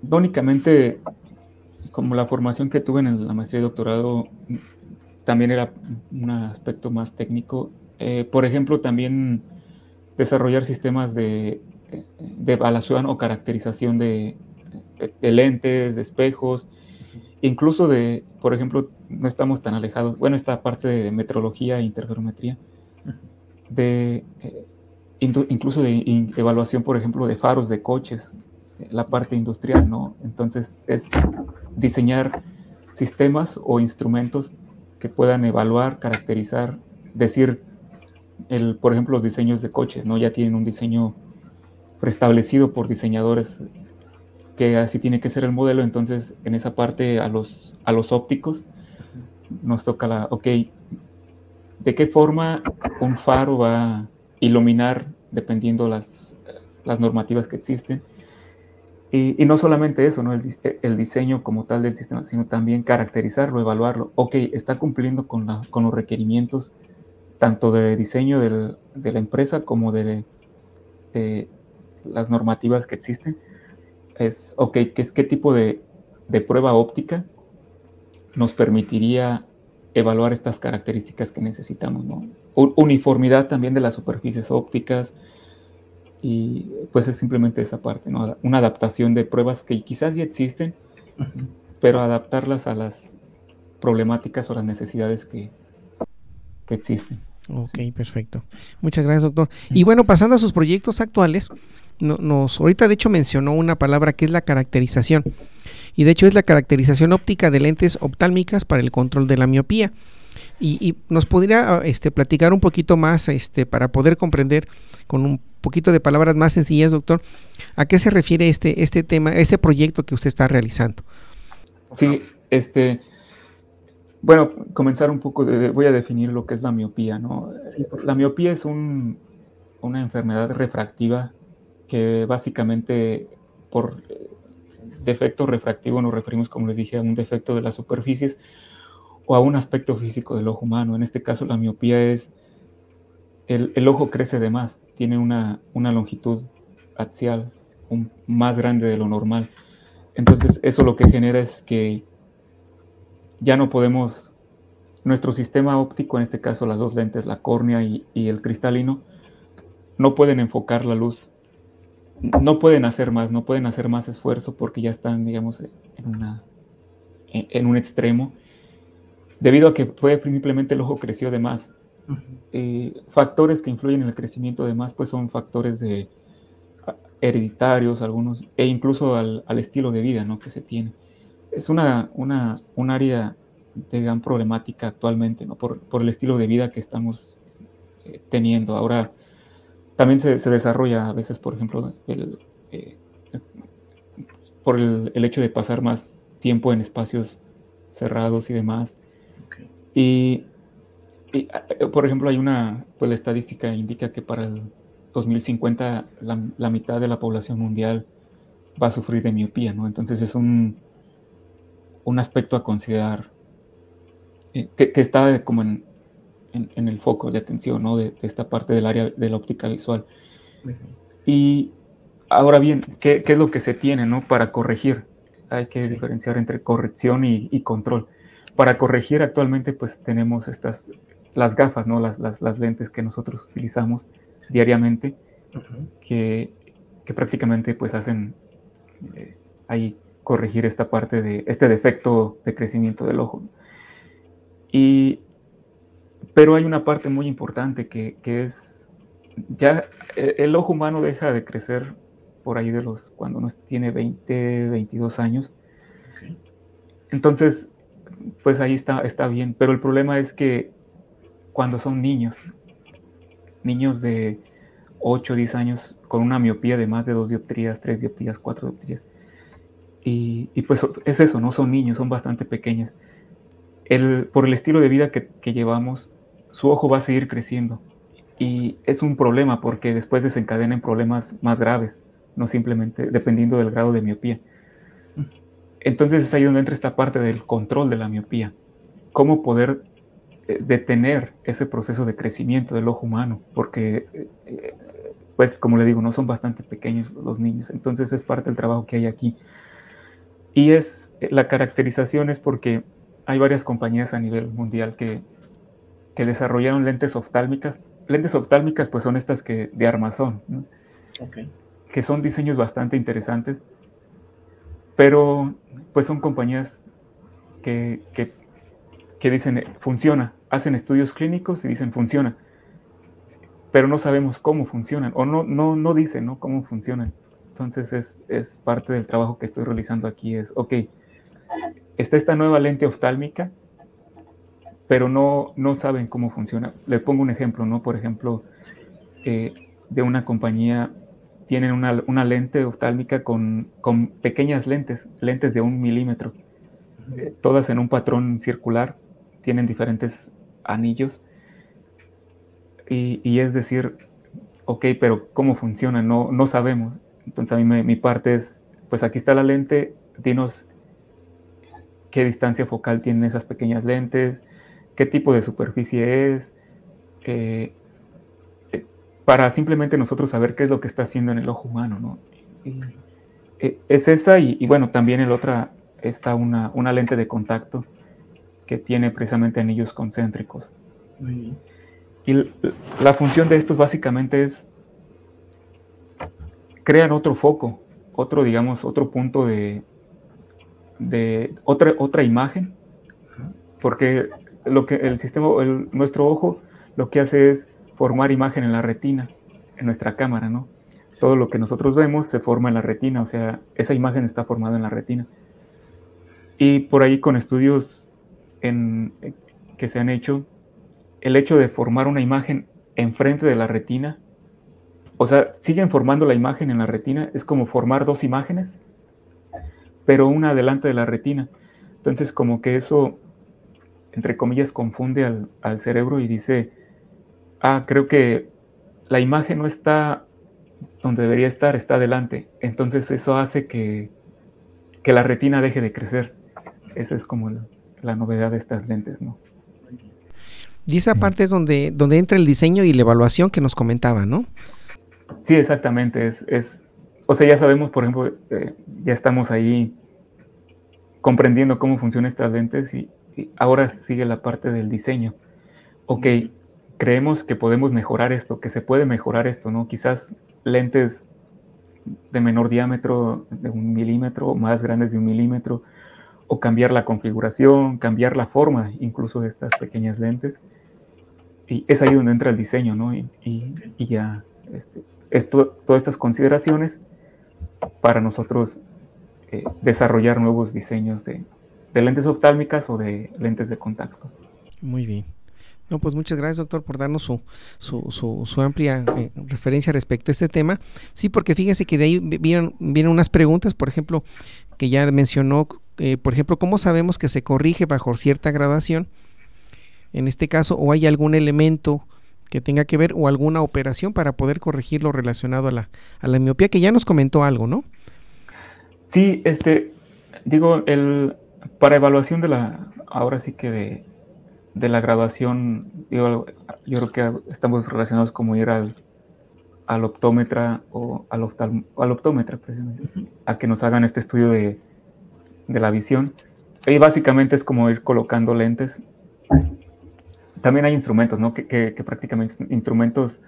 [SPEAKER 2] no únicamente como la formación que tuve en la maestría y doctorado, también era un aspecto más técnico. Eh, por ejemplo, también desarrollar sistemas de, de evaluación o caracterización de, de, lentes, de espejos, incluso de, por ejemplo, no estamos tan alejados, bueno, esta parte de metrología e interferometría, de eh, incluso de evaluación, por ejemplo, de faros de coches, la parte industrial, ¿no? Entonces es diseñar sistemas o instrumentos que puedan evaluar, caracterizar, decir, el, por ejemplo, los diseños de coches, ¿no? Ya tienen un diseño preestablecido por diseñadores que así tiene que ser el modelo, entonces en esa parte a los, a los ópticos nos toca la, ok, de qué forma un faro va a iluminar dependiendo las, las normativas que existen. Y, no solamente eso, ¿no? El, diseño como tal del sistema, sino también caracterizarlo, evaluarlo. Ok, está cumpliendo con, con los requerimientos tanto de diseño de la empresa como de, las normativas que existen. Es, ok, ¿qué, es, qué tipo de, de prueba óptica nos permitiría evaluar estas características que necesitamos, ¿no? Uniformidad también de las superficies ópticas y pues es simplemente esa parte, ¿no? Una adaptación de pruebas que quizás ya existen, pero adaptarlas a las problemáticas o las necesidades que, que existen.
[SPEAKER 1] Ok, perfecto. Muchas gracias, doctor. Y bueno, pasando a sus proyectos actuales, nos ahorita de hecho mencionó una palabra que es la caracterización y de hecho es la caracterización óptica de lentes oftálmicas para el control de la miopía. Y, nos podría este, platicar un poquito más este, para poder comprender con un poquito de palabras más sencillas, doctor, a qué se refiere este, este tema, este proyecto que usted está realizando.
[SPEAKER 2] Sí, este, bueno, comenzar un poco, de, voy a definir lo que es la miopía, ¿no? la miopía es un, una enfermedad refractiva que básicamente por defecto refractivo nos referimos, como les dije, a un defecto de las superficies o a un aspecto físico del ojo humano. En este caso, la miopía es el, ojo crece de más, tiene una, una longitud axial más grande de lo normal. Entonces, eso lo que genera es que ya no podemos, nuestro sistema óptico, en este caso las dos lentes, la córnea y el cristalino, no pueden enfocar la luz no pueden hacer más, no pueden hacer más esfuerzo porque ya están, digamos, en, una, en, un extremo, debido a que fue simplemente el ojo creció de más. Eh, factores que influyen en el crecimiento de más, pues son factores de hereditarios, algunos, e incluso al, estilo de vida ¿no? que se tiene. Es una, una, un área de gran problemática actualmente, ¿no? por, por el estilo de vida que estamos eh, teniendo. Ahora, también se, desarrolla a veces, por ejemplo, el, eh, por el, hecho de pasar más tiempo en espacios cerrados y demás. Y, eh, por ejemplo, hay una, pues la estadística indica que para 2050 la, mitad de la población mundial va a sufrir de miopía, ¿no? Entonces es un, un aspecto a considerar eh, que, está como en, en, el foco de atención, ¿no? De, esta parte del área de la óptica visual. Y ahora bien, ¿qué, ¿qué, es lo que se tiene, ¿no? Para corregir. Hay que diferenciar entre corrección y, y, control. Para corregir actualmente, pues tenemos estas, las gafas, ¿no? Las, las, las lentes que nosotros utilizamos diariamente, que, que, prácticamente pues hacen eh, ahí corregir esta parte de este defecto de crecimiento del ojo. Y, pero hay una parte muy importante que, que es, ya e, el, ojo humano deja de crecer por ahí de los, cuando uno tiene 20, 22 años. Entonces, pues ahí está, está bien, pero el problema es que cuando son niños, niños de 8, 10 años con una miopía de más de 2 dioptrías, 3 dioptrías, 4 dioptrías, y, y, pues es eso, no son niños, son bastante pequeños. El, por el estilo de vida que, que, llevamos, su ojo va a seguir creciendo. Y es un problema porque después desencadena problemas más graves, no simplemente dependiendo del grado de miopía. Entonces es ahí donde entra esta parte del control de la miopía. Cómo poder eh, detener ese proceso de crecimiento del ojo humano, porque, eh, pues como le digo, no son bastante pequeños los niños. Entonces es parte del trabajo que hay aquí y es, eh, la caracterización es porque hay varias compañías a nivel mundial que, que desarrollaron lentes oftálmicas. Lentes oftálmicas pues son estas que de armazón, que son diseños bastante interesantes, pero pues son compañías que, que, que dicen funciona, hacen estudios clínicos y dicen funciona, pero no sabemos cómo funcionan, o no, no, no dicen ¿no? cómo funcionan. Entonces es, es, parte del trabajo que estoy realizando aquí, es, ok, está esta nueva lente oftálmica, pero no, no saben cómo funciona. Le pongo un ejemplo, ¿no? Por ejemplo, eh, de una compañía, tienen una, una lente oftálmica con, con, pequeñas lentes, lentes de un milímetro, eh, todas en un patrón circular, tienen diferentes anillos, y, y es decir, ok, pero ¿cómo funciona? No, no sabemos. Entonces a mí mi parte es, pues aquí está la lente, dinos qué distancia focal tienen esas pequeñas lentes, qué tipo de superficie es, eh, para simplemente nosotros saber qué es lo que está haciendo en el ojo humano, ¿no? Eh, es esa y, bueno, también el otra está una, una, lente de contacto que tiene precisamente anillos concéntricos. Y la función de estos básicamente es crean otro foco, otro, digamos, otro punto de, de otra, otra imagen, porque lo que el sistema, nuestro ojo lo que hace es formar imagen en la retina, en nuestra cámara, ¿no? Todo lo que nosotros vemos se forma en la retina, o sea, esa imagen está formada en la retina. Y por ahí con estudios en, que se han hecho, el hecho de formar una imagen enfrente de la retina o sea, siguen formando la imagen en la retina, es como formar dos imágenes, pero una delante de la retina. Entonces, como que eso, entre comillas, confunde al, cerebro y dice, ah, creo que la imagen no está donde debería estar, está delante. Entonces eso hace que, que la retina deje de crecer. Esa es como la, la novedad de estas lentes, ¿no?
[SPEAKER 1] Y esa parte es donde, donde entra el diseño y la evaluación que nos comentaba, ¿no?
[SPEAKER 2] Sí, exactamente. Es, es, o sea, ya sabemos, por ejemplo, eh, ya estamos ahí comprendiendo cómo funcionan estas lentes y, ahora sigue la parte del diseño. Ok, creemos que podemos mejorar esto, que se puede mejorar esto, ¿no? Quizás lentes de menor diámetro, de un milímetro, más grandes de un milímetro, o cambiar la configuración, cambiar la forma incluso de estas pequeñas lentes. Y es ahí donde entra el diseño, ¿no? Y, y ya este, esto, todas estas consideraciones para nosotros eh, desarrollar nuevos diseños de, lentes oftálmicas o de lentes de contacto.
[SPEAKER 1] Muy bien. No, pues muchas gracias, doctor, por darnos su, su, su, amplia eh, referencia respecto a este tema. Sí, porque fíjense que de ahí vienen, vienen unas preguntas, por ejemplo, que ya mencionó, eh, por ejemplo, ¿cómo sabemos que se corrige bajo cierta gradación? En este caso, o hay algún elemento que tenga que ver o alguna operación para poder corregir lo relacionado a la, a la miopía, que ya nos comentó algo, ¿no?
[SPEAKER 2] Sí, este, digo, el, para evaluación de la, ahora sí que de, de la graduación, digo, yo creo que estamos relacionados como ir al, al optómetra o al, al optómetra, precisamente, a que nos hagan este estudio de, de la visión. Y básicamente es como ir colocando lentes. También hay instrumentos, ¿no? Que, que, prácticamente instrumentos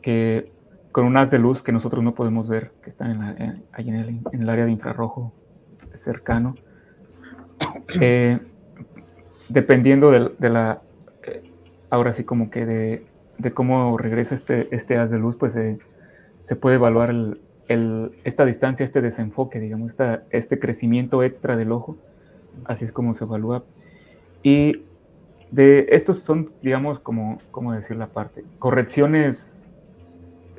[SPEAKER 2] que con un haz de luz que nosotros no podemos ver, que están en, la, ahí en el, en el, área de infrarrojo cercano. Eh, dependiendo de, de la, eh, ahora sí como que de, de, cómo regresa este, este haz de luz, pues se puede evaluar el, el, esta distancia, este desenfoque, digamos, esta, este crecimiento extra del ojo. Así es como se evalúa. Y de estos son, digamos, como, ¿cómo decir la parte? Correcciones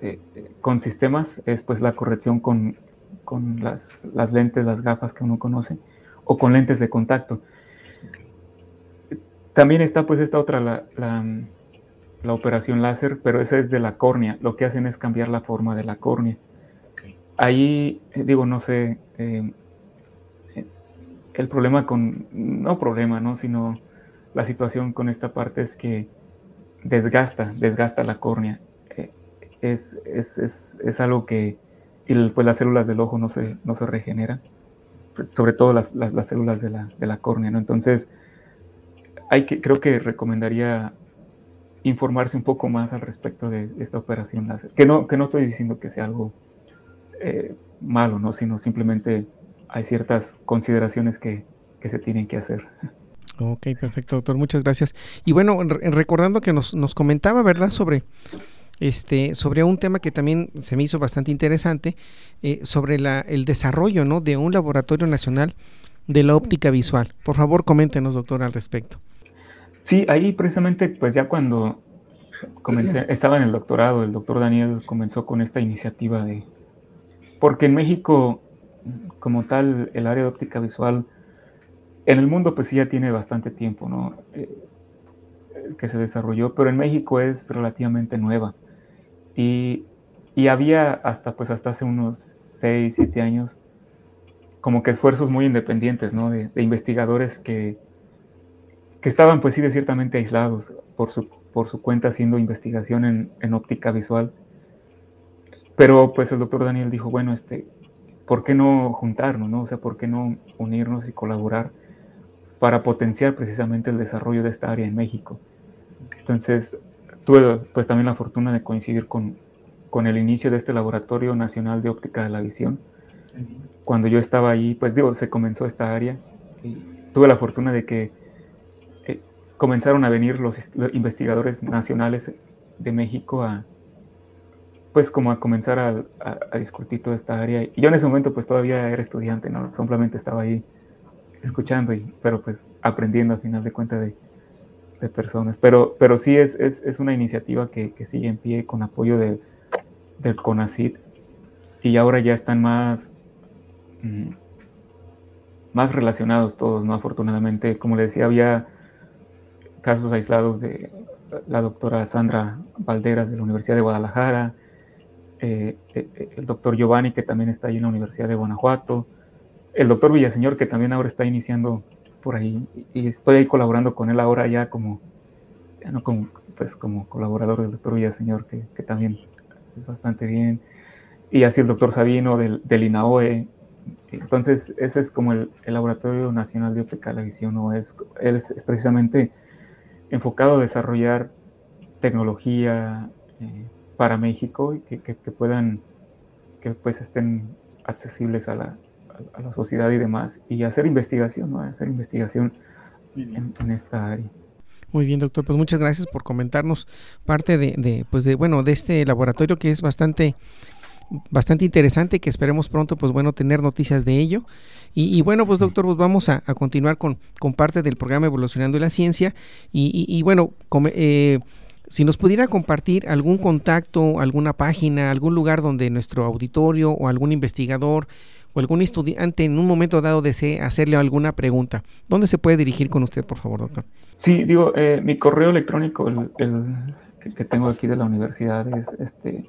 [SPEAKER 2] eh, con sistemas, es pues la corrección con, con las, las, lentes, las gafas que uno conoce, o con lentes de contacto. También está pues esta otra, la, la, la, operación láser, pero esa es de la córnea. Lo que hacen es cambiar la forma de la córnea. Ahí, eh, digo, no sé, eh, el problema con, no problema, ¿no? Sino la situación con esta parte es que desgasta, desgasta la córnea. Eh, es, es, es, es, algo que, y pues las células del ojo no se, no se regeneran, pues sobre todo las, las, las células de la, de la, córnea, ¿no? Entonces, hay que, creo que recomendaría informarse un poco más al respecto de esta operación láser. Que no, que no estoy diciendo que sea algo eh, malo, ¿no? Sino simplemente hay ciertas consideraciones que, que se tienen que hacer.
[SPEAKER 1] Ok, perfecto, doctor. Muchas gracias. Y bueno, recordando que nos, nos comentaba, ¿verdad?, sobre este, sobre un tema que también se me hizo bastante interesante, eh, sobre la, el desarrollo ¿no? de un laboratorio nacional de la óptica visual. Por favor, coméntenos, doctor, al respecto.
[SPEAKER 2] Sí, ahí precisamente, pues ya cuando comencé, estaba en el doctorado, el doctor Daniel comenzó con esta iniciativa de, porque en México, como tal, el área de óptica visual, en el mundo pues sí ya tiene bastante tiempo, ¿no? Eh, que se desarrolló, pero en México es relativamente nueva. Y, y había hasta, pues hasta hace unos 6, 7 años, como que esfuerzos muy independientes, ¿no? De, de, investigadores que, que estaban, pues sí, de ciertamente aislados por su, por su cuenta haciendo investigación en, en óptica visual pero pues el doctor Daniel dijo, bueno, este, ¿por qué no juntarnos, no? O sea, ¿por qué no unirnos y colaborar para potenciar precisamente el desarrollo de esta área en México? Entonces, tuve pues también la fortuna de coincidir con, con el inicio de este Laboratorio Nacional de Óptica de la Visión. Cuando yo estaba ahí, pues digo, se comenzó esta área y tuve la fortuna de que comenzaron a venir los investigadores nacionales de México a, pues como a comenzar a, discutir toda esta área. Y yo en ese momento pues todavía era estudiante, ¿no? Simplemente estaba ahí escuchando, y, pero pues aprendiendo al final de cuentas de, de, personas. Pero, pero sí es, es, es una iniciativa que, que, sigue en pie con apoyo de, del CONACID y ahora ya están más, mm, más relacionados todos, ¿no? Afortunadamente, como le decía, había casos aislados de la doctora Sandra Valderas de la Universidad de Guadalajara, eh, eh, el doctor Giovanni, que también está ahí en la Universidad de Guanajuato, el doctor Villaseñor, que también ahora está iniciando por ahí, y estoy ahí colaborando con él ahora ya como, pues como colaborador del doctor Villaseñor, que, que también es bastante bien, y así el doctor Sabino del, del INAOE. Entonces, ese es como el, el Laboratorio Nacional de Óptica la Visión, es, es, es precisamente enfocado a desarrollar tecnología, eh, para México y que, que, que, puedan, que pues estén accesibles a la, a la, sociedad y demás, y hacer investigación, ¿no? hacer investigación en, en, esta área.
[SPEAKER 1] Muy bien, doctor. Pues muchas gracias por comentarnos parte de, de, pues de, bueno, de este laboratorio que es bastante, bastante interesante, que esperemos pronto, pues bueno, tener noticias de ello. Y, bueno, pues doctor, pues vamos a, continuar con, con parte del programa Evolucionando la Ciencia. Y, y, bueno, eh, si nos pudiera compartir algún contacto, alguna página, algún lugar donde nuestro auditorio o algún investigador o algún estudiante en un momento dado desee hacerle alguna pregunta, ¿dónde se puede dirigir con usted, por favor, doctor?
[SPEAKER 2] Sí, digo, eh, mi correo electrónico, el, el, que tengo aquí de la universidad es este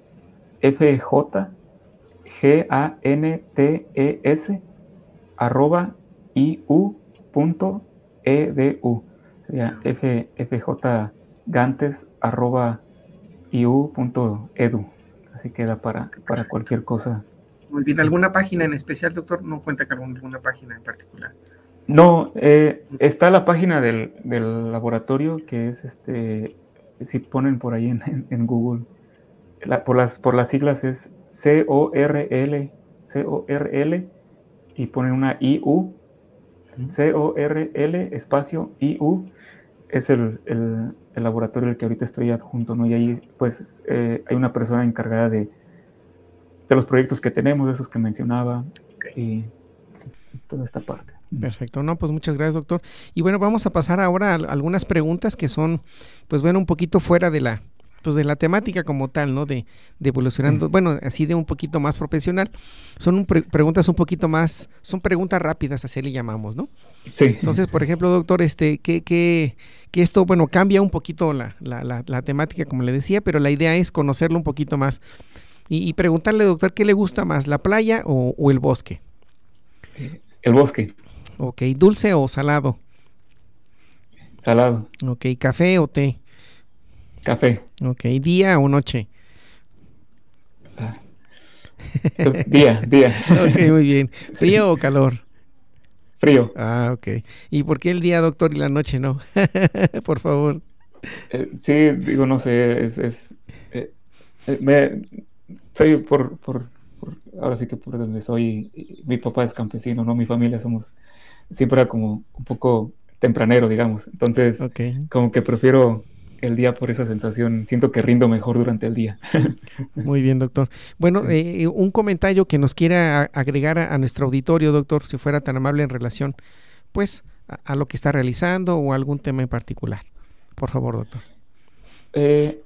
[SPEAKER 2] FJ G A N T E S arroba iu punto edu sería F, FJ Gantes arroba iu punto edu así queda para, para cualquier cosa.
[SPEAKER 1] Bien alguna página en especial doctor no cuenta con alguna página en particular.
[SPEAKER 2] No, eh, está la página del, laboratorio que es este, si ponen por ahí en, Google, por, las, por las siglas es C-O-R-L, C-O-R-L y ponen una I-U, C-O-R-L espacio I-U, es el, el, laboratorio al que ahorita estoy adjunto, ¿no? Y ahí pues eh, hay una persona encargada de, de los proyectos que tenemos, de esos que mencionaba, y toda esta parte.
[SPEAKER 1] Perfecto, no, pues muchas gracias, doctor. Y bueno, vamos a pasar ahora a algunas preguntas que son, pues bueno, un poquito fuera de la, pues de la temática como tal, ¿no? De, de evolucionando, bueno, así de un poquito más profesional. Son preguntas un poquito más, son preguntas rápidas, así le llamamos, ¿no?
[SPEAKER 2] Sí.
[SPEAKER 1] Entonces, por ejemplo, doctor, este, que, que, que esto, bueno, cambia un poquito la, la, la, temática, como le decía, pero la idea es conocerlo un poquito más. Y, preguntarle, doctor, ¿qué le gusta más, la playa o, o el bosque?
[SPEAKER 2] El bosque.
[SPEAKER 1] Ok, ¿dulce o salado?
[SPEAKER 2] Salado.
[SPEAKER 1] Ok, ¿café o té?
[SPEAKER 2] Café.
[SPEAKER 1] Ok, ¿día o noche?
[SPEAKER 2] Ah. día, día.
[SPEAKER 1] ok, muy bien. ¿Frío o calor?
[SPEAKER 2] Frío.
[SPEAKER 1] Ah, ok. ¿Y por qué el día, doctor, y la noche no? por favor.
[SPEAKER 2] Eh, sí, digo, no sé, es... es eh, eh, me, soy por, por, por, ahora sí que por donde soy, mi papá es campesino, ¿no? Mi familia somos siempre era como un poco tempranero, digamos. Entonces, como que prefiero el día por esa sensación. Siento que rindo mejor durante el día.
[SPEAKER 1] Muy bien, doctor. Bueno, eh, un comentario que nos quiera agregar a, nuestro auditorio, doctor, si fuera tan amable en relación, pues, a, lo que está realizando o algún tema en particular. Por favor, doctor.
[SPEAKER 2] Eh,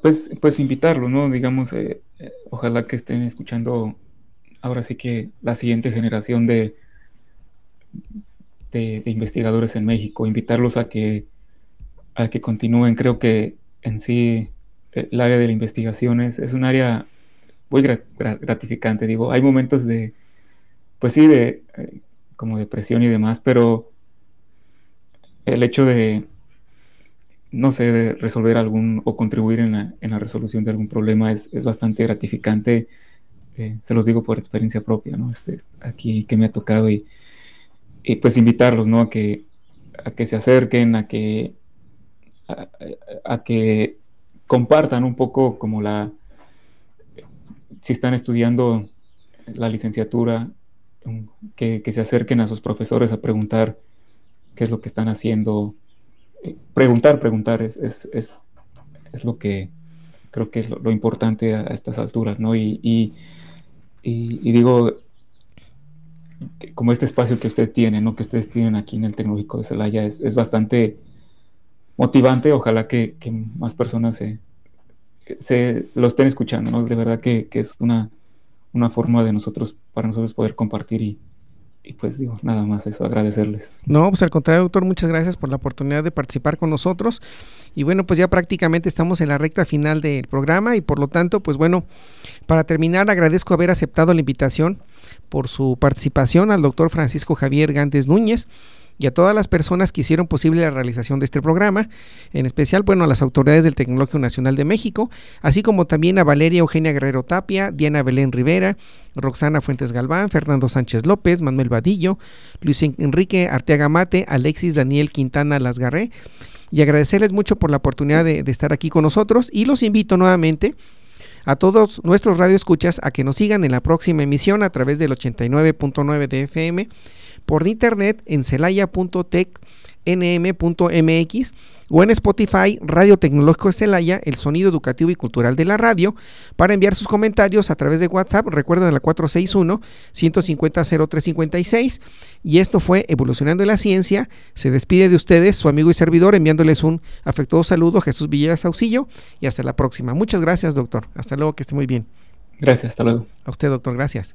[SPEAKER 2] pues, pues invitarlo, ¿no? Digamos, eh, ojalá que estén escuchando ahora sí que la siguiente generación de, de, investigadores en México, invitarlos a que, a que continúen. Creo que en sí eh, el área de la investigación es, un área muy gratificante. Digo, hay momentos de, pues sí, de eh, como depresión y demás, pero el hecho de, no sé, de resolver algún o contribuir en la, resolución de algún problema es, bastante gratificante. Eh, se los digo por experiencia propia, ¿no? Este, aquí que me ha tocado y, y pues invitarlos, ¿no? A que, a que se acerquen, a que, a, que compartan un poco como la, si están estudiando la licenciatura, que, se acerquen a sus profesores a preguntar qué es lo que están haciendo. Eh, preguntar, preguntar es, es, es, es lo que creo que es lo, importante a, estas alturas, ¿no? Y, y, y digo, como este espacio que usted tiene, ¿no? que ustedes tienen aquí en el Tecnológico de Celaya, es, bastante motivante. Ojalá que, más personas se, se, lo estén escuchando. ¿no? De verdad que, es una, forma de nosotros, para nosotros poder compartir y, y pues digo, nada más eso, agradecerles.
[SPEAKER 1] No, pues al contrario, doctor, muchas gracias por la oportunidad de participar con nosotros. Y bueno, pues ya prácticamente estamos en la recta final del programa y por lo tanto, pues bueno, para terminar, agradezco haber aceptado la invitación por su participación al doctor Francisco Javier Gantes Núñez y a todas las personas que hicieron posible la realización de este programa, en especial, bueno, a las autoridades del Tecnológico Nacional de México, así como también a Valeria Eugenia Guerrero Tapia, Diana Belén Rivera, Roxana Fuentes Galván, Fernando Sánchez López, Manuel Vadillo, Luis Enrique Arteaga Mate, Alexis Daniel Quintana Lasgarré, y agradecerles mucho por la oportunidad de, de estar aquí con nosotros y los invito nuevamente a todos nuestros radioescuchas a que nos sigan en la próxima emisión a través del 89.9 de FM por internet en celaya.tech nm.mx o en Spotify Radio Tecnológico de Celaya, el sonido educativo y cultural de la radio, para enviar sus comentarios a través de WhatsApp. Recuerden la 461-150-0356. Y esto fue Evolucionando la Ciencia. Se despide de ustedes su amigo y servidor enviándoles un afectuoso saludo, Jesús Villegas Auxillo, y hasta la próxima. Muchas gracias, doctor. Hasta luego, que esté muy bien.
[SPEAKER 2] Gracias, hasta luego.
[SPEAKER 1] A usted, doctor, gracias.